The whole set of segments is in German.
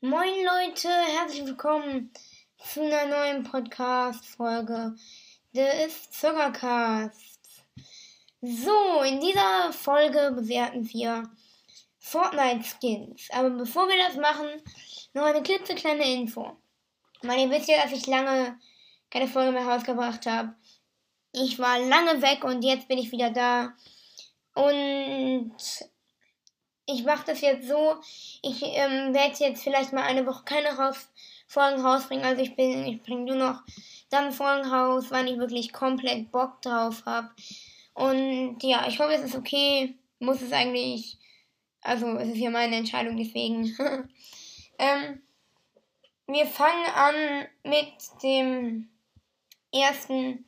Moin Leute, herzlich willkommen zu einer neuen Podcast-Folge des Zockercasts. So, in dieser Folge bewerten wir Fortnite-Skins. Aber bevor wir das machen, noch eine klitzekleine Info. Meine, ihr wisst ja, dass ich lange keine Folge mehr rausgebracht habe. Ich war lange weg und jetzt bin ich wieder da. Und ich mache das jetzt so. Ich ähm, werde jetzt vielleicht mal eine Woche keine raus Folgen rausbringen. Also ich bin, ich bringe nur noch dann Folgen raus, wann ich wirklich komplett Bock drauf habe. Und ja, ich hoffe, es ist okay. Muss es eigentlich. Also es ist ja meine Entscheidung, deswegen. ähm, wir fangen an mit dem ersten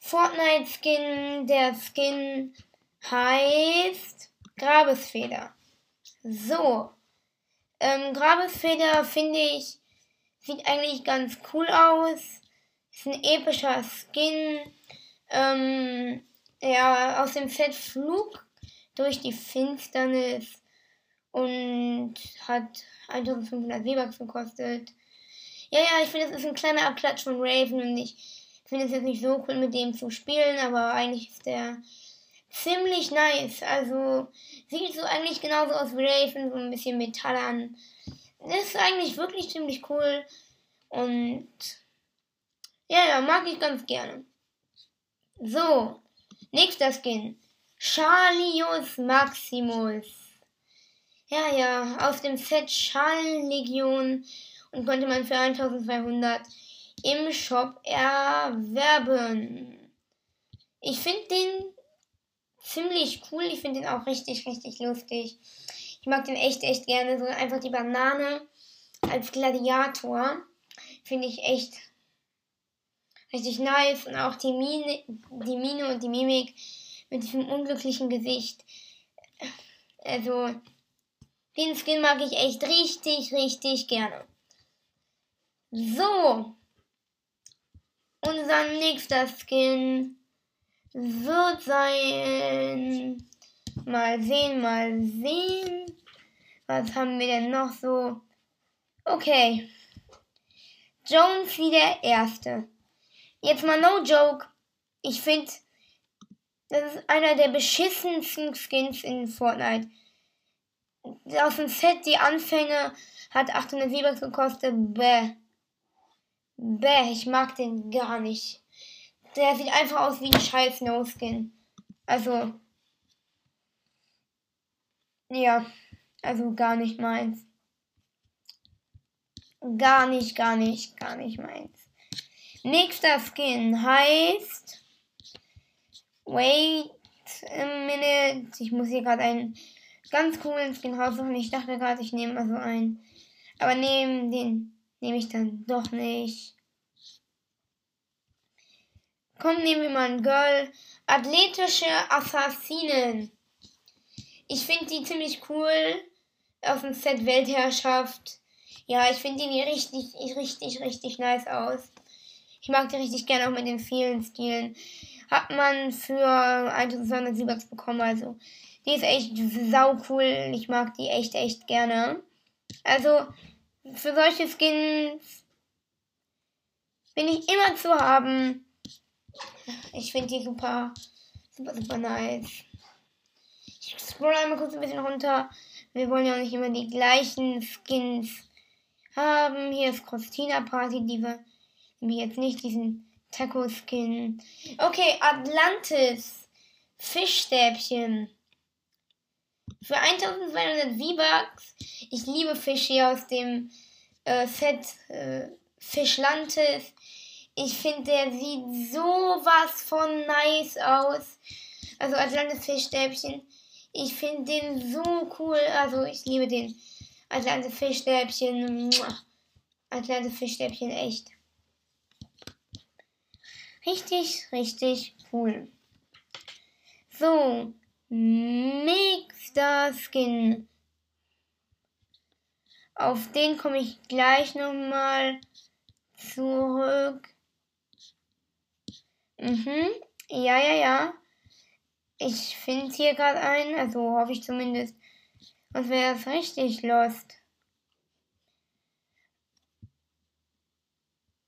Fortnite-Skin. Der Skin heißt Grabesfeder. So. Ähm, Grabesfeder finde ich, sieht eigentlich ganz cool aus. Ist ein epischer Skin. Ähm, ja, aus dem Set Flug durch die Finsternis und hat 1500 V-Bucks gekostet. Ja, ja, ich finde, es ist ein kleiner Abklatsch von Raven und ich finde es jetzt nicht so cool, mit dem zu spielen, aber eigentlich ist der ziemlich nice. Also sieht so eigentlich genauso aus wie Raven, so ein bisschen Metall an. Ist eigentlich wirklich ziemlich cool und ja, ja, mag ich ganz gerne. So, nächster Skin. Charlius Maximus. Ja, ja, aus dem Set Schallenlegion und konnte man für 1200 im Shop erwerben. Ich finde den ziemlich cool. Ich finde den auch richtig, richtig lustig. Ich mag den echt, echt gerne. So einfach die Banane als Gladiator finde ich echt richtig nice. Und auch die Mine, die Mine und die Mimik mit diesem unglücklichen Gesicht. Also, den Skin mag ich echt richtig, richtig gerne. So. Unser nächster Skin wird sein. Mal sehen, mal sehen. Was haben wir denn noch so? Okay. Jones wie der Erste. Jetzt mal no joke. Ich finde, das ist einer der beschissensten Skins in Fortnite. Aus dem Set, die Anfänge, hat 800 V-Bucks gekostet. Bäh. Bäh, ich mag den gar nicht. Der sieht einfach aus wie ein scheiß No-Skin. Also. Ja. Also gar nicht meins. Gar nicht, gar nicht, gar nicht meins. Nächster Skin heißt. Wait a minute. Ich muss hier gerade einen ganz coolen Skin raussuchen. Ich dachte gerade, ich nehme mal so einen. Aber neben den nehme ich dann doch nicht. Komm, nehmen wir mal ein Girl. Athletische Assassinen. Ich finde die ziemlich cool. Auf dem Set Weltherrschaft. Ja, ich finde die richtig, richtig, richtig nice aus. Ich mag die richtig gerne auch mit den vielen Stilen. Hat man für 1200 Silbers bekommen, also die ist echt sau cool. Ich mag die echt, echt gerne. Also, für solche Skins bin ich immer zu haben. Ich finde die super, super, super nice. Ich scroll einmal kurz ein bisschen runter. Wir wollen ja auch nicht immer die gleichen Skins haben. Hier ist Christina Party, die wir jetzt nicht diesen Taco-Skin. Okay, Atlantis. Fischstäbchen. Für 1200 V-Bucks. Ich liebe Fisch hier aus dem äh, Set äh, Fischlantis. Ich finde, der sieht sowas von nice aus. Also Atlantis Fischstäbchen. Ich finde den so cool. Also ich liebe den Atlantis Fischstäbchen. Atlantis Fischstäbchen, echt. Richtig, richtig cool. So, nächster Skin Auf den komme ich gleich nochmal zurück. Mhm. Ja, ja, ja. Ich finde hier gerade einen, also hoffe ich zumindest. Was wäre das richtig lost?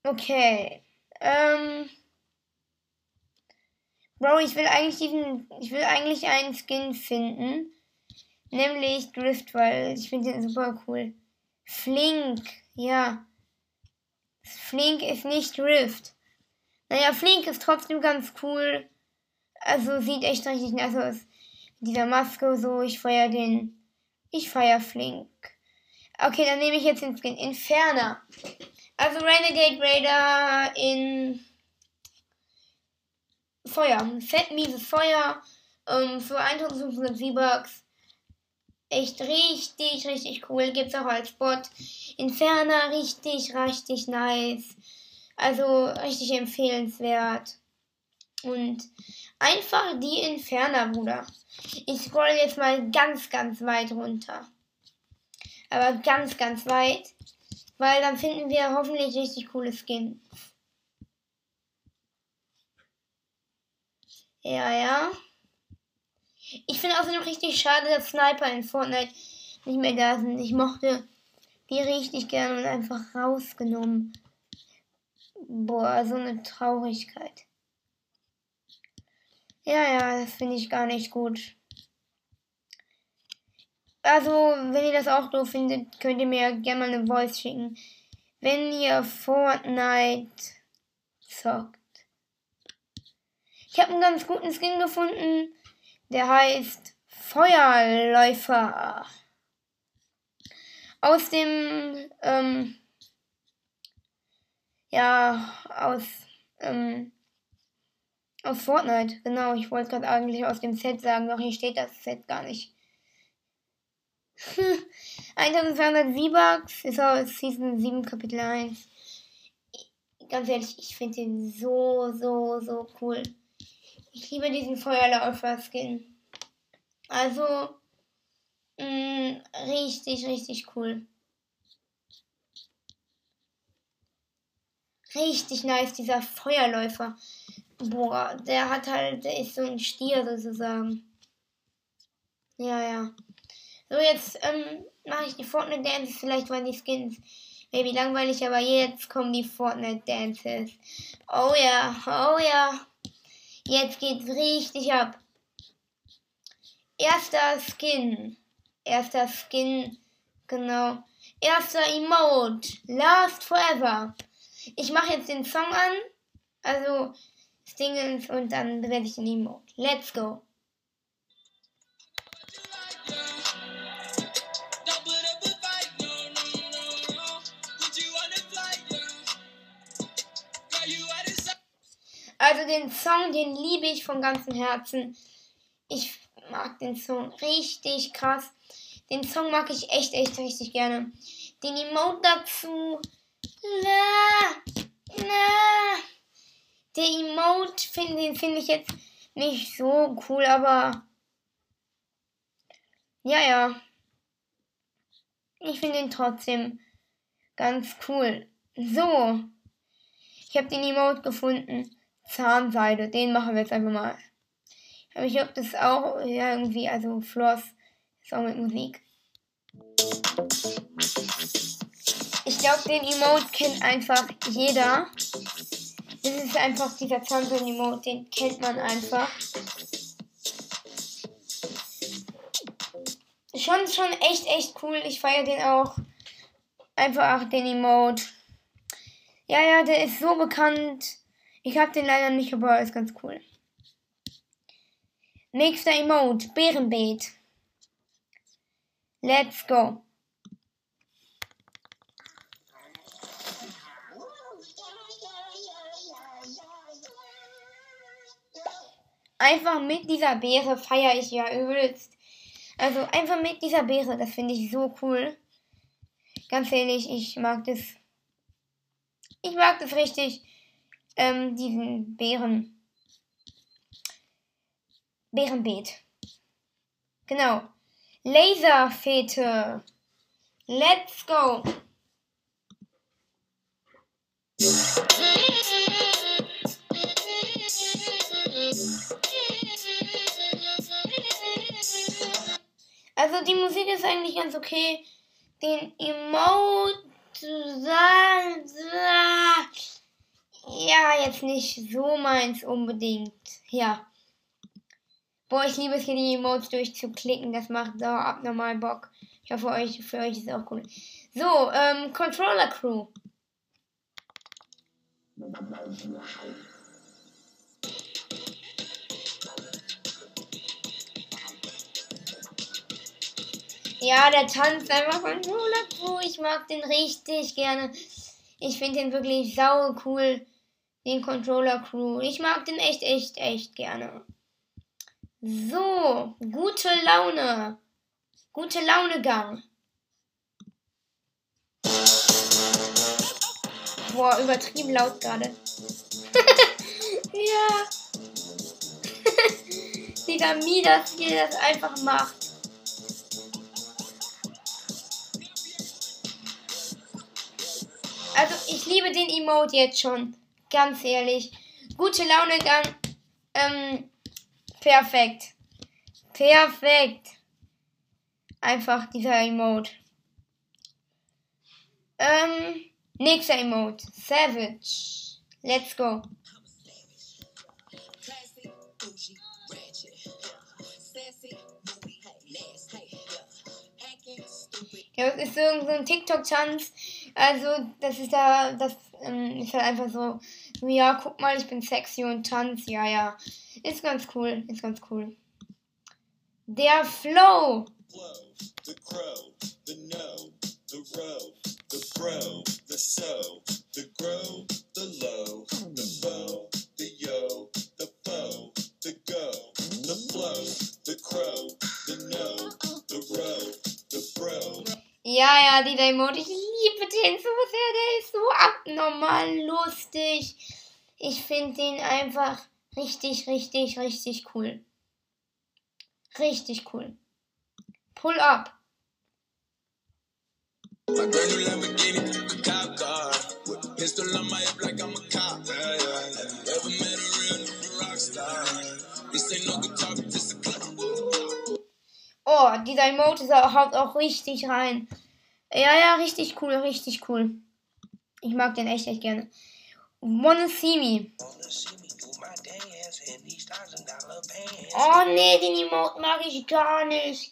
Okay. Ähm. Bro, ich will eigentlich diesen. Ich will eigentlich einen Skin finden. Nämlich Drift, weil ich finde den super cool. Flink, ja. Flink ist nicht Drift. Naja, Flink ist trotzdem ganz cool. Also sieht echt richtig nice aus. Mit dieser Maske so, ich feier den. Ich feier Flink. Okay, dann nehme ich jetzt den Skin. Inferner. Also Renegade Raider in Feuer. Fett mieses Feuer. Ähm, für 1500 V-Bucks. Echt richtig, richtig cool. Gibt's auch als Bot. Inferner, richtig, richtig nice. Also richtig empfehlenswert. Und einfach die Inferner, Bruder. Ich scroll jetzt mal ganz, ganz weit runter. Aber ganz, ganz weit. Weil dann finden wir hoffentlich richtig coole Skins. Ja, ja. Ich finde außerdem richtig schade, dass Sniper in Fortnite nicht mehr da sind. Ich mochte die richtig gerne und einfach rausgenommen. Boah, so eine Traurigkeit. Ja, ja, das finde ich gar nicht gut. Also, wenn ihr das auch doof findet, könnt ihr mir gerne mal eine Voice schicken. Wenn ihr Fortnite zockt. Ich habe einen ganz guten Skin gefunden. Der heißt Feuerläufer. Aus dem, ähm, ja, aus, ähm, aus Fortnite. Genau, ich wollte gerade eigentlich aus dem Set sagen, doch hier steht das Set gar nicht. 1200 V-Bucks ist aus Season 7 Kapitel 1. Ganz ehrlich, ich finde den so, so, so cool. Ich liebe diesen Feuerläufer-Skin. Also, mh, mm, richtig, richtig cool. Richtig nice, dieser Feuerläufer. Boah, der hat halt, der ist so ein Stier sozusagen. Ja, ja. So, jetzt ähm, mache ich die Fortnite Dances. Vielleicht waren die Skins maybe langweilig, aber jetzt kommen die Fortnite Dances. Oh ja, oh ja. Jetzt geht's richtig ab. Erster Skin. Erster Skin. Genau. Erster Emote. Last Forever. Ich mache jetzt den Song an. Also Stingens und dann bewerte ich den Emote. Let's go. Also den Song, den liebe ich von ganzem Herzen. Ich mag den Song richtig krass. Den Song mag ich echt, echt richtig gerne. Den Emote dazu. Na, na. Der Emote, find, den finde ich jetzt nicht so cool, aber. Ja, ja. Ich finde ihn trotzdem ganz cool. So. Ich habe den Emote gefunden. Zahnseide. Den machen wir jetzt einfach mal. Aber ich glaube, das ist auch irgendwie, also Floss ist auch mit Musik. Ich glaube, den Emote kennt einfach jeder. Das ist einfach dieser Zahnseide-Emote, den kennt man einfach. Schon, schon echt, echt cool. Ich feiere den auch. Einfach den Emote. Ja, ja, der ist so bekannt. Ich habe den leider nicht, aber ist ganz cool. Nächster Emote, Bärenbeet. Let's go. Einfach mit dieser Beere feiere ich ja übelst. Also einfach mit dieser Beere, das finde ich so cool. Ganz ehrlich, ich mag das. Ich mag das richtig ähm, diesen Bären. Bärenbeet. Genau. Laserfete. Let's go. Also die Musik ist eigentlich ganz okay. Den Emote jetzt nicht so meins unbedingt. Ja. Boah, ich liebe es hier die Emotes durchzuklicken. Das macht so abnormal Bock. Ich hoffe, euch, für euch ist es auch cool. So, ähm, Controller Crew. Ja, der tanzt einfach Controller Crew. Ich mag den richtig gerne. Ich finde den wirklich sau cool. Den Controller Crew. Ich mag den echt, echt, echt gerne. So, gute Laune. Gute Launegang. Boah, übertrieben laut gerade. ja. Digga, Mi, dass ihr das einfach macht. Also, ich liebe den Emote jetzt schon. Ganz ehrlich. Gute Laune Gang. Ähm, perfekt. Perfekt. Einfach dieser Emote. Ähm, nächster Emote. Savage. Let's go. Ja, das ist so ein TikTok-Tanz. Also, das ist da, das ähm, ist halt einfach so, ja, guck mal, ich bin sexy und tanz, ja, ja. Ist ganz cool, ist ganz cool. Der Flow. the crow, the no, the row, the the so, the the low, the the yo, the the go, the flow, the crow, the no, the row, the fro. Ja, ja, die Emote, ich liebe den so sehr, der ist so abnormal lustig. Ich finde den einfach richtig, richtig, richtig cool. Richtig cool. Pull up. Pistol on my hip like I'm a cop. Yeah, yeah. Have ever met a real rock star? This ain't no guitar. Oh, dieser Emote haut auch richtig rein. Ja, ja, richtig cool, richtig cool. Ich mag den echt, echt gerne. Wanna see me. Oh nee, den Emote mag ich gar nicht.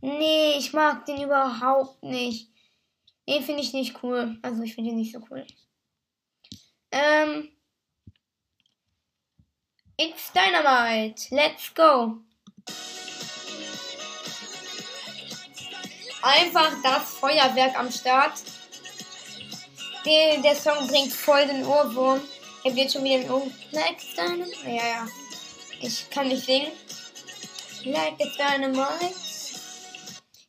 Nee, ich mag den überhaupt nicht. Nee, finde ich nicht cool. Also ich finde ihn nicht so cool. Ähm. It's Dynamite. Let's go. Einfach das Feuerwerk am Start. Der, der Song bringt voll den Ohrwurm. Habe jetzt schon wieder den Ohrwurm. Ja, ja. Ich kann nicht singen. Like it's Dynamite.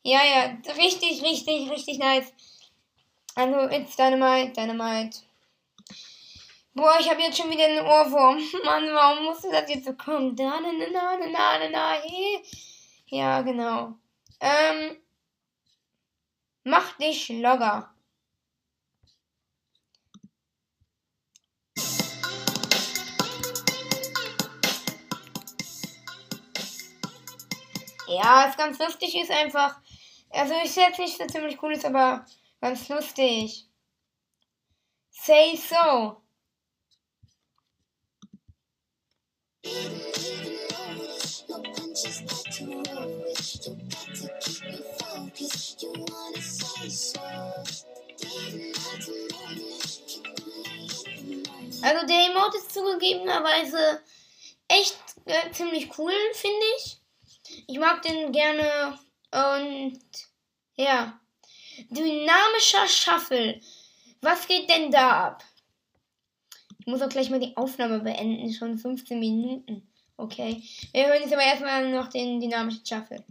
Ja, ja. Richtig, richtig, richtig nice. Also, it's Dynamite, Dynamite. Boah, ich habe jetzt schon wieder einen Ohrwurm. Mann, warum musste das jetzt so kommen? Da, na, na, na, na, na, na, hey. Ja, genau. Ähm, Mach dich locker. Ja, ist ganz lustig, ist einfach. Also ist jetzt nicht so ziemlich cool, ist aber ganz lustig. Say so. Also der Emote ist zugegebenerweise echt äh, ziemlich cool, finde ich. Ich mag den gerne und ja. Dynamischer Shuffle. Was geht denn da ab? Ich muss auch gleich mal die Aufnahme beenden. Schon 15 Minuten. Okay. Wir hören jetzt aber erstmal noch den dynamischen Shuffle.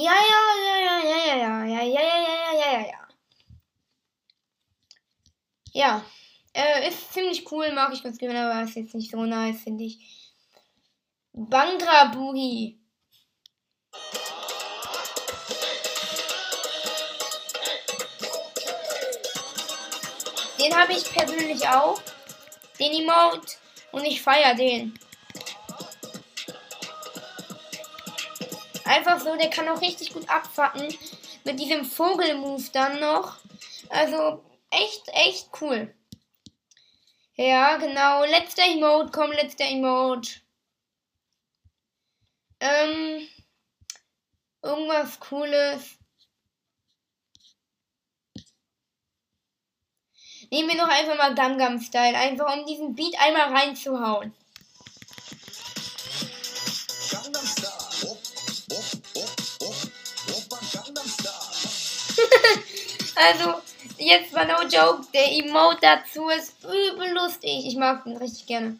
Ja, ja, ja, ja, ja, ja, ja, ja, ja, ja, ja, ja, ja, ja. Ja, äh, ist ziemlich ziemlich cool, mag ich ganz gerne, aber ist jetzt nicht so nice, finde ich. Bangra Boogie. Den habe ich persönlich auch. Den Emote. Und ich feiere den. Einfach so, der kann auch richtig gut abfacken. Mit diesem Vogelmove dann noch. Also, echt, echt cool. Ja, genau. Letzter Emote, komm, letzter Emote. Ähm, irgendwas Cooles. Nehmen wir noch einfach mal Gangnam Style, einfach um diesen Beat einmal reinzuhauen. Also, jetzt war no joke, der Emote dazu ist übel lustig. Ich mag den richtig gerne.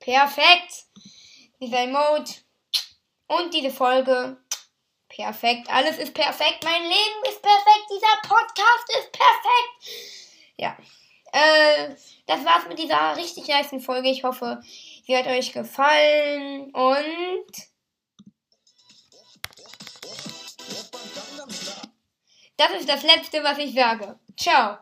Perfekt. Dieser Emote und diese Folge Perfekt, alles ist perfekt, mein Leben ist perfekt, dieser Podcast ist perfekt. Ja, äh, das war's mit dieser richtig nice Folge. Ich hoffe, sie hat euch gefallen und das ist das Letzte, was ich sage. Ciao.